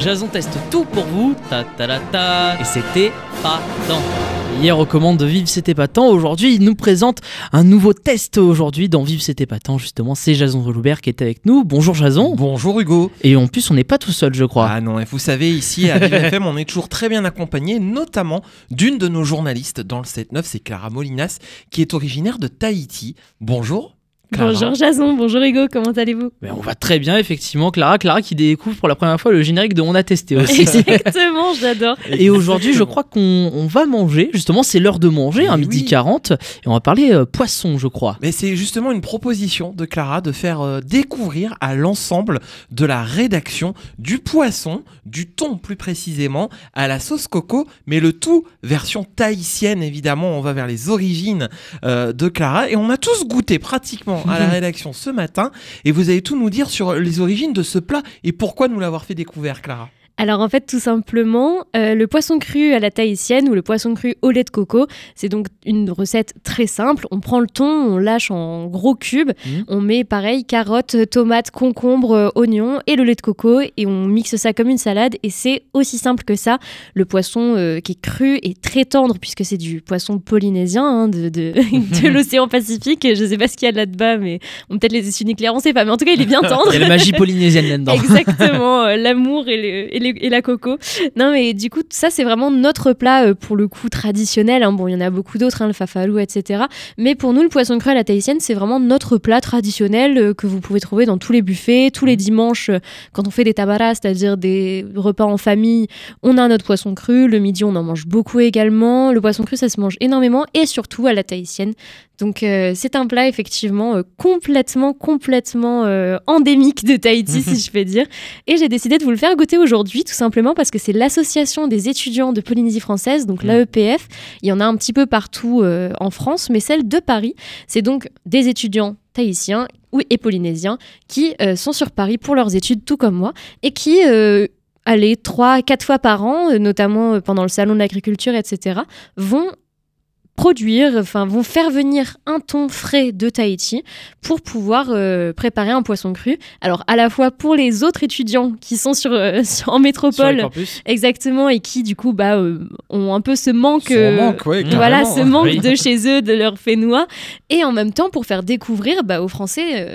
Jason teste tout pour vous, ta ta ta ta, et c'était pas tant. Hier aux commandes de Vive c'était pas tant, aujourd'hui il nous présente un nouveau test aujourd'hui dans Vive c'était pas tant justement, c'est Jason Reloubert qui est avec nous. Bonjour Jason. Bonjour Hugo. Et en plus on n'est pas tout seul je crois. Ah non, et vous savez ici à Vive FM on est toujours très bien accompagné, notamment d'une de nos journalistes dans le 7-9, c'est Clara Molinas qui est originaire de Tahiti. Bonjour. Bonjour Jason, bonjour Hugo, comment allez-vous? Ben, On va très bien, effectivement. Clara, Clara qui découvre pour la première fois le générique de On a testé aussi. Exactement, j'adore. Et aujourd'hui, je crois qu'on va manger. Justement, c'est l'heure de manger, un midi 40. Et on va parler euh, poisson, je crois. Mais c'est justement une proposition de Clara de faire euh, découvrir à l'ensemble de la rédaction du poisson, du thon plus précisément, à la sauce coco, mais le tout version tahitienne, évidemment. On va vers les origines euh, de Clara. Et on a tous goûté pratiquement à la rédaction ce matin et vous allez tout nous dire sur les origines de ce plat et pourquoi nous l'avoir fait découvrir, Clara. Alors en fait, tout simplement, euh, le poisson cru à la tahitienne ou le poisson cru au lait de coco, c'est donc une recette très simple. On prend le thon, on lâche en gros cubes, mmh. on met pareil carottes, tomates, concombres, euh, oignons et le lait de coco et on mixe ça comme une salade et c'est aussi simple que ça. Le poisson euh, qui est cru et très tendre puisque c'est du poisson polynésien hein, de, de, l'océan Pacifique. Je sais pas ce qu'il y a là-bas, mais on peut-être les issues nucléaires, on sait pas, mais en tout cas il est bien tendre. Il y a la magie polynésienne là-dedans. Exactement, l'amour et, et les et la coco. Non, mais du coup, ça, c'est vraiment notre plat euh, pour le coup traditionnel. Hein. Bon, il y en a beaucoup d'autres, hein, le fafalou, etc. Mais pour nous, le poisson cru à la tahitienne, c'est vraiment notre plat traditionnel euh, que vous pouvez trouver dans tous les buffets, tous les dimanches, euh, quand on fait des tabaras, c'est-à-dire des repas en famille, on a notre poisson cru. Le midi, on en mange beaucoup également. Le poisson cru, ça se mange énormément et surtout à la tahitienne. Donc euh, c'est un plat effectivement euh, complètement, complètement euh, endémique de Tahiti, si je peux dire. Et j'ai décidé de vous le faire goûter aujourd'hui, tout simplement parce que c'est l'association des étudiants de Polynésie française, donc l'AEPF. Il y en a un petit peu partout en France, mais celle de Paris, c'est donc des étudiants tahitiens et polynésiens qui sont sur Paris pour leurs études, tout comme moi, et qui allez, trois, quatre fois par an, notamment pendant le salon de l'agriculture, etc., vont produire, enfin vont faire venir un thon frais de Tahiti pour pouvoir euh, préparer un poisson cru. Alors à la fois pour les autres étudiants qui sont sur, euh, en métropole, exactement, et qui du coup bah euh, ont un peu ce manque, voilà, ce manque de chez eux, de leur fénois, et en même temps pour faire découvrir bah, aux Français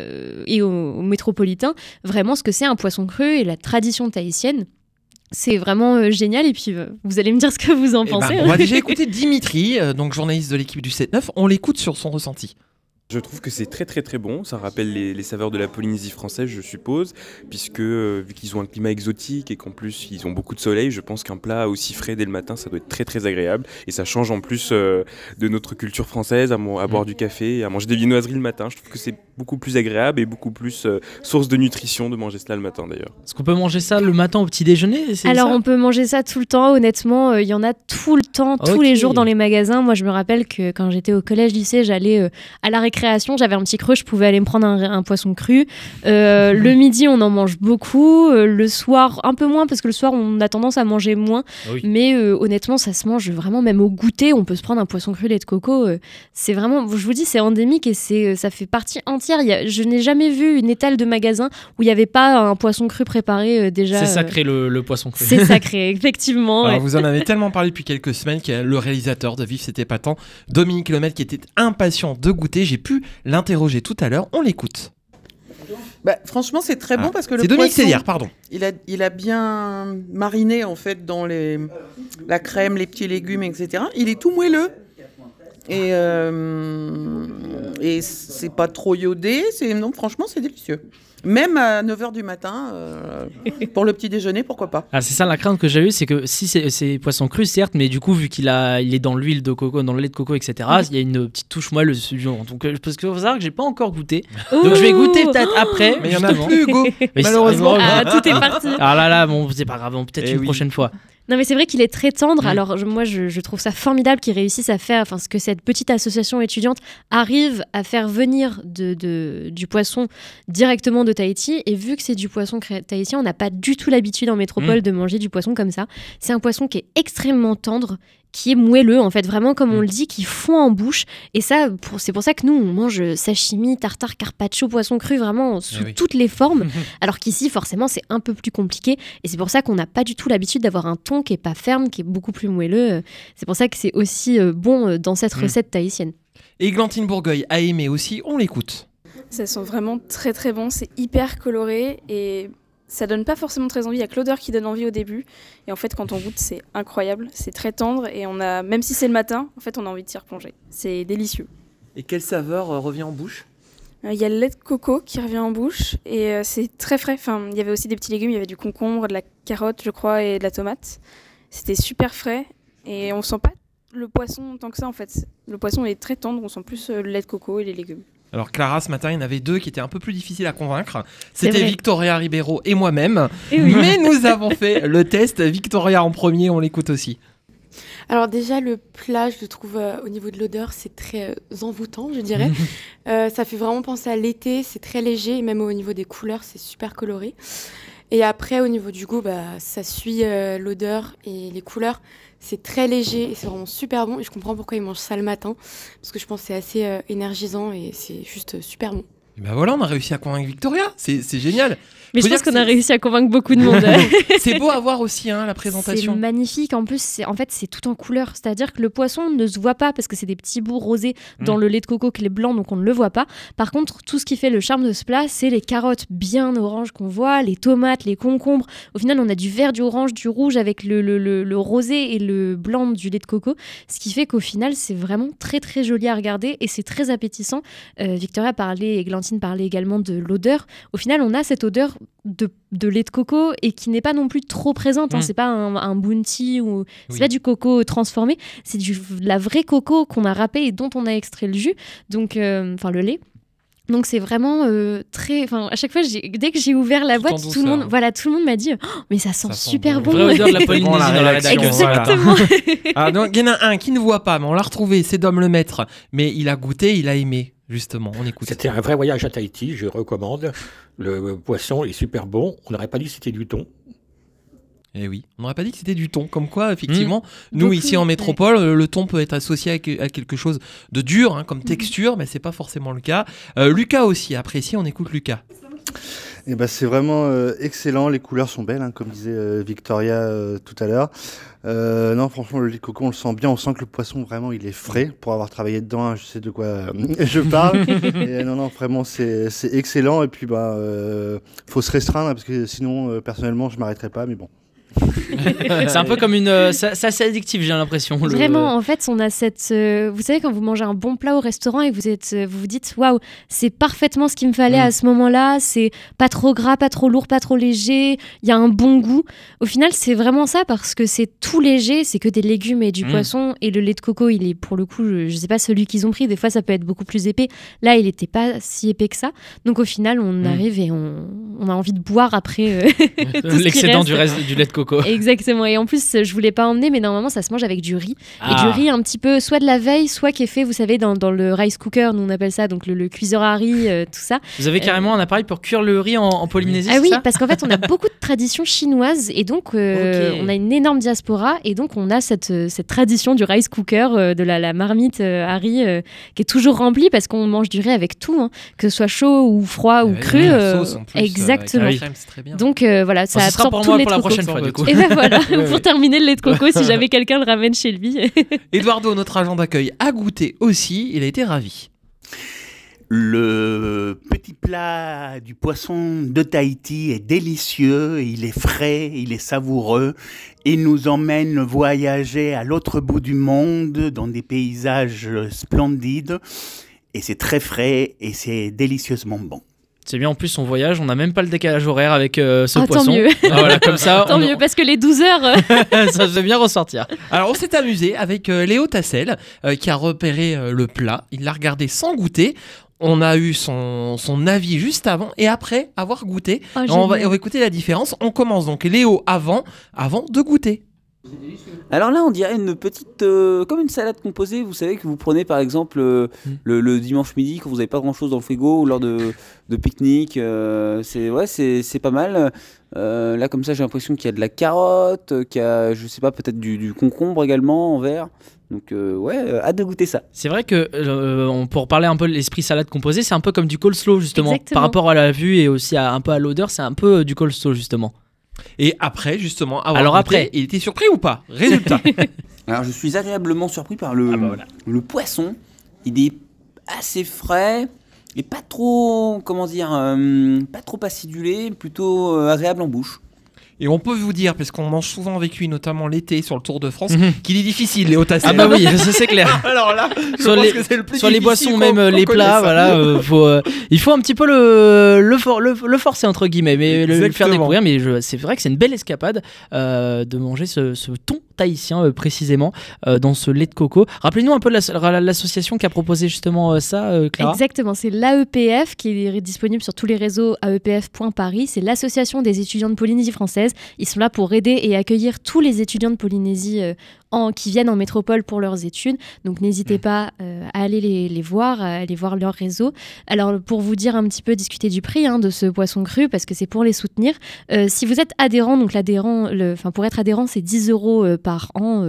et aux métropolitains vraiment ce que c'est un poisson cru et la tradition tahitienne. C'est vraiment euh, génial et puis euh, vous allez me dire ce que vous en eh ben, pensez. on va déjà écouter Dimitri, euh, donc journaliste de l'équipe du 7-9. On l'écoute sur son ressenti. Je trouve que c'est très très très bon, ça rappelle les, saveurs de la Polynésie française je suppose, puisque euh, vu qu'ils ont un climat exotique et qu'en plus ils ont beaucoup de soleil, je pense qu'un plat aussi frais dès le matin ça doit être très très agréable et ça change en plus euh, de notre culture française à, à, boire mm. du café, à manger des viennoiseries le matin, je trouve que c'est beaucoup plus agréable et beaucoup plus euh, source de nutrition de manger cela le matin d'ailleurs. Est-ce qu'on peut manger ça le matin au petit déjeuner Alors on peut manger ça tout le temps, honnêtement, il y en a tout le temps, tous les jours dans les magasins. Moi je me rappelle que quand j'étais au collège lycée, j'allais à la création, j'avais un petit creux, je pouvais aller me prendre un, poisson cru. Euh, le midi, on en mange beaucoup. Euh, le soir, un peu moins, parce que le soir, on a tendance à manger moins. Mais euh, honnêtement, ça se mange vraiment, même au goûter, on peut se prendre un poisson cru lait de coco. c'est vraiment, je vous dis, c'est endémique et c'est, ça fait partie entière. je n'ai jamais vu une étale de magasin où il n'y avait pas un poisson cru préparé déjà. C'est sacré le, poisson cru. C'est sacré, effectivement. Vous en avez tellement parlé depuis quelques semaines que le réalisateur de Vif, c'était pas tant, Dominique Lemel, qui était impatient de goûter. J'ai pu l'interroger tout à l'heure. On l'écoute. Bah, franchement, c'est très bon ah, parce que le C'est Dominique Célière, pardon. Il a, il a bien mariné en fait dans les, la crème, les petits légumes, etc. Il est tout moelleux. Et, euh, et c'est pas trop iodé. Non, franchement, c'est délicieux. Même à 9h du matin, euh, pour le petit déjeuner, pourquoi pas. Ah, c'est ça la crainte que j'ai eue, c'est que si c'est poisson cru, certes, mais du coup, vu qu'il a, il est dans l'huile de coco, dans le lait de coco, etc., il y a une petite touche moelleuse. Donc, euh, parce que faut savoir que j'ai pas encore goûté. Donc, je vais goûter peut-être après. Mais il y en a justement. plus, Hugo. Malheureusement. Ah, tout est parti. Ah là là, bon, c'est pas grave, bon, peut-être Eh une oui. prochaine fois. Non mais c'est vrai qu'il est très tendre. Mm. Alors je- moi je, je trouve ça formidable qu'ils réussissent à faire, enfin ce que cette petite association étudiante arrive à faire venir de, de- du poisson directement de Tahiti. Et vu que c'est du poisson tahitien, on n'a pas du tout l'habitude en métropole de manger du poisson comme ça. C'est un poisson qui est extrêmement tendre, qui est moelleux en fait, vraiment comme on le dit, qui fond en bouche. Et ça, pour- c'est pour ça que nous on mange sashimi, tartare, carpaccio, poisson cru vraiment sous Eh oui. toutes les formes. alors qu'ici forcément c'est un peu plus compliqué. Et c'est pour ça qu'on n'a pas du tout l'habitude d'avoir un thon qui est pas ferme, qui est beaucoup plus moelleux. C'est pour ça que c'est aussi euh, bon euh, dans cette Mm. recette tahitienne. Et Glantine Bourgueil a aimé aussi, on l'écoute. Ça sent vraiment très très bon, c'est hyper coloré et ça donne pas forcément très envie. Il y a que l'odeur qui donne envie au début. Et en fait, quand on goûte, c'est incroyable, c'est très tendre et on a, même si c'est le matin, en fait, on a envie de s'y replonger. C'est délicieux. Et quelle saveur euh, revient en bouche? Euh, Il y a le lait de coco qui revient en bouche et euh, c'est très frais. Enfin, il y avait aussi des petits légumes, il y avait du concombre, de la carotte, je crois, et de la tomate. C'était super frais et on sent pas le poisson tant que ça en fait. Le poisson est très tendre, on sent plus le lait de coco et les légumes. Alors Clara, ce matin, il y en avait deux qui étaient un peu plus difficiles à convaincre. C'était. Victoria Ribeiro et moi-même. Oui. Mais nous avons fait le test. Victoria en premier, on l'écoute aussi. Alors déjà, le plat, je le trouve euh, au niveau de l'odeur, c'est très euh, envoûtant, je dirais. Euh, ça fait vraiment penser à l'été, c'est très léger, et même au niveau des couleurs, c'est super coloré. Et après, au niveau du goût, bah, ça suit euh, l'odeur et les couleurs. C'est très léger et c'est vraiment super bon. Et je comprends pourquoi ils mangent ça le matin, parce que je pense que c'est assez euh, énergisant et c'est juste euh, super bon. Et ben voilà, on a réussi à convaincre Victoria. C'est c'est génial. Mais je pense qu'on a c'est- réussi à convaincre beaucoup de monde. C'est beau à voir aussi hein, la C'est présentation. magnifique. En plus, c'est en fait c'est tout en couleur. C'est-à-dire que le poisson ne se voit pas parce que c'est des petits bouts rosés dans Mm. le lait de coco qui est blanc, donc on ne le voit pas. Par contre, tout ce qui fait le charme de ce plat, c'est les carottes bien oranges qu'on voit, les tomates, les concombres. Au final, on a du vert, du orange, du rouge avec le, le- le- le rosé et le blanc du lait de coco. Ce qui fait qu'au final, c'est vraiment très très joli à regarder et c'est très appétissant. Euh, Victoria parlait et Glantine parlait également de l'odeur. Au final, on a cette odeur de, de lait de coco et qui n'est pas non plus trop présente. hein. Mm. C'est pas un, un bounty ou c'est Oui. pas du coco transformé. C'est du de la vraie coco qu'on a râpé et dont on a extrait le jus. Donc, euh, enfin le lait. Donc c'est vraiment euh, très. Enfin à chaque fois, j'ai- dès que j'ai ouvert la Tout boîte, tout le monde, voilà, tout le monde m'a dit, Oh, mais ça sent Ça sent super bon. bon. Vraie odeur de la Bon, Polynésie la dans la rédaction, rédaction. voilà. Exactement. Ah, donc, il y en a un qui ne voit pas, mais on l'a retrouvé. C'est Dom le maître. Mais il a goûté, il a aimé. Justement, on écoute. C'était un vrai voyage à Tahiti, je recommande. Le poisson est super bon. On n'aurait pas dit que c'était du thon. Eh oui, on n'aurait pas dit que c'était du thon. Comme quoi, effectivement, nous Beaucoup, ici en ouais. métropole, euh, le thon peut être associé à, que- à quelque chose de dur, hein, comme texture, mais c'est pas forcément le cas. Euh, Lucas aussi apprécie, on écoute Lucas. Eh ben, c'est vraiment euh, excellent, les couleurs sont belles, hein, comme disait euh, Victoria euh, tout à l'heure. Euh, non, franchement, le lait de coco, on le sent bien, on sent que le poisson, vraiment, il est frais. Pour avoir travaillé dedans, hein, je sais de quoi euh, je parle. Et, non, non, vraiment, c'est c'est excellent. Et puis, bah, euh, faut se restreindre, hein, parce que sinon, euh, personnellement, je m'arrêterai pas, mais bon. C'est un peu comme une. euh, ça- C'est assez addictif, j'ai l'impression. le- Vraiment, en fait, on a cette. euh, vous savez, quand vous mangez un bon plat au restaurant et vous êtes, euh, vous vous dites, waouh, c'est parfaitement ce qu'il me fallait Mm. à ce moment-là. C'est pas trop gras, pas trop lourd, pas trop léger. Il y a un bon goût. Au final, c'est vraiment ça parce que c'est tout léger. C'est que des légumes et du Mm. poisson. Et le lait de coco, il est pour le coup, je, je sais pas celui qu'ils ont pris. Des fois, ça peut être beaucoup plus épais. Là, il était pas si épais que ça. Donc, au final, on Mm. arrive et on, on a envie de boire après. euh, L'excédent du, reste- du lait de coco. Exactement. Et en plus, je voulais pas emmener, mais normalement, ça se mange avec du riz. Et Ah. du riz un petit peu, soit de la veille, soit qui est fait, vous savez, dans, dans le rice cooker, nous on appelle ça, donc le, le cuiseur à riz, euh, tout ça. Vous avez carrément un appareil pour cuire le riz en, en Polynésie Ah oui, ça parce qu'en fait, on a beaucoup de traditions chinoises et donc euh, on a une énorme diaspora et donc on a cette, euh, cette tradition du rice cooker, euh, de la, la marmite euh, à riz euh, qui est toujours remplie parce qu'on mange du riz avec tout, hein, que ce soit chaud ou froid ou Avec cru. la euh, sauce, en plus, euh, avec exactement. la crème, c'est très bien. Donc euh, voilà, ça Bon, sera absorbe pour moi la prochaine fois, Et ben voilà, Ouais, pour terminer le lait de coco, si jamais quelqu'un le ramène chez lui. Eduardo, notre agent d'accueil, a goûté aussi, il a été ravi. Le petit plat du poisson de Tahiti est délicieux, il est frais, il est savoureux, il nous emmène voyager à l'autre bout du monde dans des paysages splendides et c'est très frais et c'est délicieusement bon. C'est bien, en plus, on voyage, on n'a même pas le décalage horaire avec euh, ce Ah, tant poisson. mieux. Ah, voilà, comme ça, Tant on- mieux, parce que les 12 heures. euh, ça fait bien ressortir. Alors on s'est amusé avec euh, Léo Tassel euh, qui a repéré euh, le plat, il l'a regardé sans goûter. On a eu son, son avis juste avant et après avoir goûté. Oh, on, va, on va écouter la différence. On commence donc Léo avant, avant de goûter. Alors là, on dirait une petite, euh, comme une salade composée. Vous savez que vous prenez par exemple euh, Hmm. le, le dimanche midi quand vous n'avez pas grand chose dans le frigo ou lors de, de pique-nique. euh, c'est ouais, c'est c'est pas mal. Euh, là, comme ça, j'ai l'impression qu'il y a de la carotte, qu'il y a, je sais pas, peut-être du, du concombre également en verre. Donc euh, ouais, euh, hâte de goûter ça. C'est vrai que euh, on- pour parler un peu de l'esprit salade composé, c'est un peu comme du coleslaw justement. Exactement. Par rapport à la vue et aussi à, un peu à l'odeur, c'est un peu euh, du coleslaw justement. Et après, justement, avoir Alors goûté, après il était surpris ou pas? Résultat. Alors je suis agréablement surpris par le, Ah bah le poisson. Il est assez frais et pas trop, comment dire, euh, pas trop acidulé, plutôt euh, agréable en bouche. Et on peut vous dire, parce qu'on mange souvent avec lui, notamment l'été sur le Tour de France, Mhm. qu'il est difficile, Léo Tassel. Ah bah oui, ça c'est clair. Alors là, je sur pense les, que c'est le plus sur les boissons, même les plats, voilà, euh, faut, euh, il faut un petit peu le, le, for- le, le forcer entre guillemets, mais le, le faire découvrir. Mais c'est vrai que c'est une belle escapade euh, de manger ce, ce thon tahitien euh, précisément euh, dans ce lait de coco. Rappelez-nous un peu de la- l'association qui a proposé justement euh, ça, euh, Clara. Exactement, c'est l'AEPF qui est disponible sur tous les réseaux aepf.paris. C'est l'association des étudiants de Polynésie française. Ils sont là pour aider et accueillir tous les étudiants de Polynésie euh, en, qui viennent en métropole pour leurs études. Donc n'hésitez pas euh, à aller les, les voir, à aller voir leur réseau. Alors pour vous dire un petit peu, discuter du prix hein, de ce poisson cru, parce que c'est pour les soutenir. euh, si vous êtes adhérent, donc l'adhérent, enfin pour être adhérent, c'est 10 euros euh, par an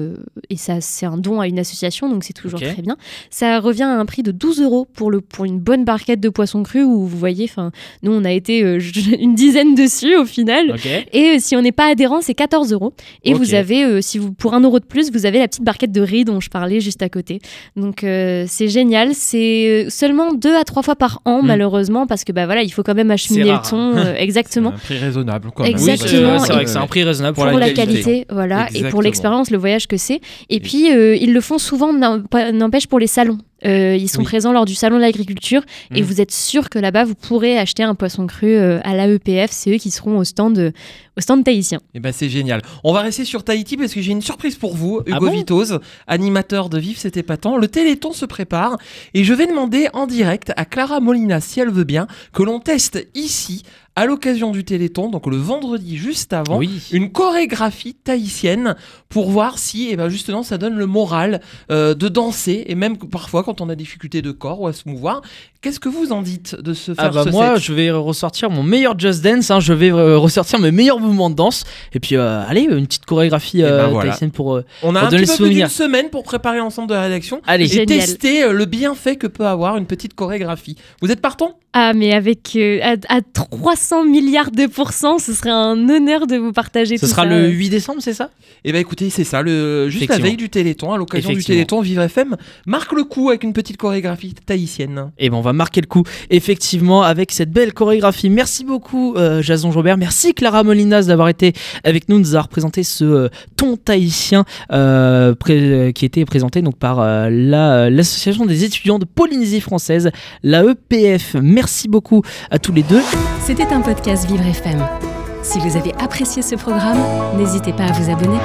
et ça c'est un don à une association, donc c'est toujours très bien. Ça revient à un prix de 12 euros pour, le, pour une bonne barquette de poisson cru où vous voyez, enfin, nous on a été une dizaine dessus au final. Ok. Et si on n'est pas adhérent, c'est 14 euros. Et vous avez, euh, si vous pour un euro de plus, vous avez la petite barquette de riz dont je parlais juste à côté. Donc euh, c'est génial. C'est euh, seulement deux à trois fois par an Mm. malheureusement parce que bah voilà, il faut quand même acheminer rare, le thon. hein. euh, exactement. Un prix raisonnable, quand même. Exactement. Oui, c'est vrai Et- que c'est un prix raisonnable pour, la, qualité, voilà, et Exactement. pour l'expérience, le voyage que c'est. Et puis, euh, ils le font souvent, n'empêche, pour les salons. Euh, ils sont Oui. présents lors du salon de l'agriculture et Mhm. vous êtes sûr que là-bas, vous pourrez acheter un poisson cru euh, à l'AEPF. C'est eux qui seront au stand, euh, au stand tahitien. Et ben c'est génial. On va rester sur Tahiti parce que j'ai une surprise pour vous, Hugo Ah bon Vitoz, animateur de Vive c'était épatant. Le Téléthon se prépare et je vais demander en direct à Clara Molina, si elle veut bien, que l'on teste ici, à l'occasion du Téléthon, donc le vendredi juste avant, Oui. une chorégraphie tahitienne pour voir si, eh ben justement, ça donne le moral euh, de danser et même parfois quand on a des difficultés de corps ou à se mouvoir. Qu'est-ce que vous en dites de se faire Ah bah ce moi set je vais ressortir mon meilleur Just Dance, hein, je vais euh, ressortir mes meilleurs mouvements de danse et puis euh, allez une petite chorégraphie ben euh, voilà. pour, euh, On a pour un petit peu plus d'une semaine pour préparer l'ensemble de la rédaction Allez. et Génial. tester euh, le bienfait que peut avoir une petite chorégraphie. Vous êtes partant? Ah, mais avec euh, à, à 300 milliards de pourcents, ce serait un honneur de vous partager Ce tout sera ça. le 8 décembre, c'est ça? Eh ben écoutez, c'est ça, le, juste la veille du Téléthon, à l'occasion du. Téléthon, Vivre FM marque le coup avec une petite chorégraphie tahitienne. Et ben on va marquer le coup effectivement avec cette belle chorégraphie. Merci beaucoup euh, Jason Jobert, merci Clara Molinas d'avoir été avec nous, de nous avoir présenté ce euh, ton tahitien euh, qui était présenté donc par la- l'association des étudiants de Polynésie française, la EPF. Merci beaucoup à tous les deux. C'était un podcast Vivre FM. Si vous avez apprécié ce programme, n'hésitez pas à vous abonner.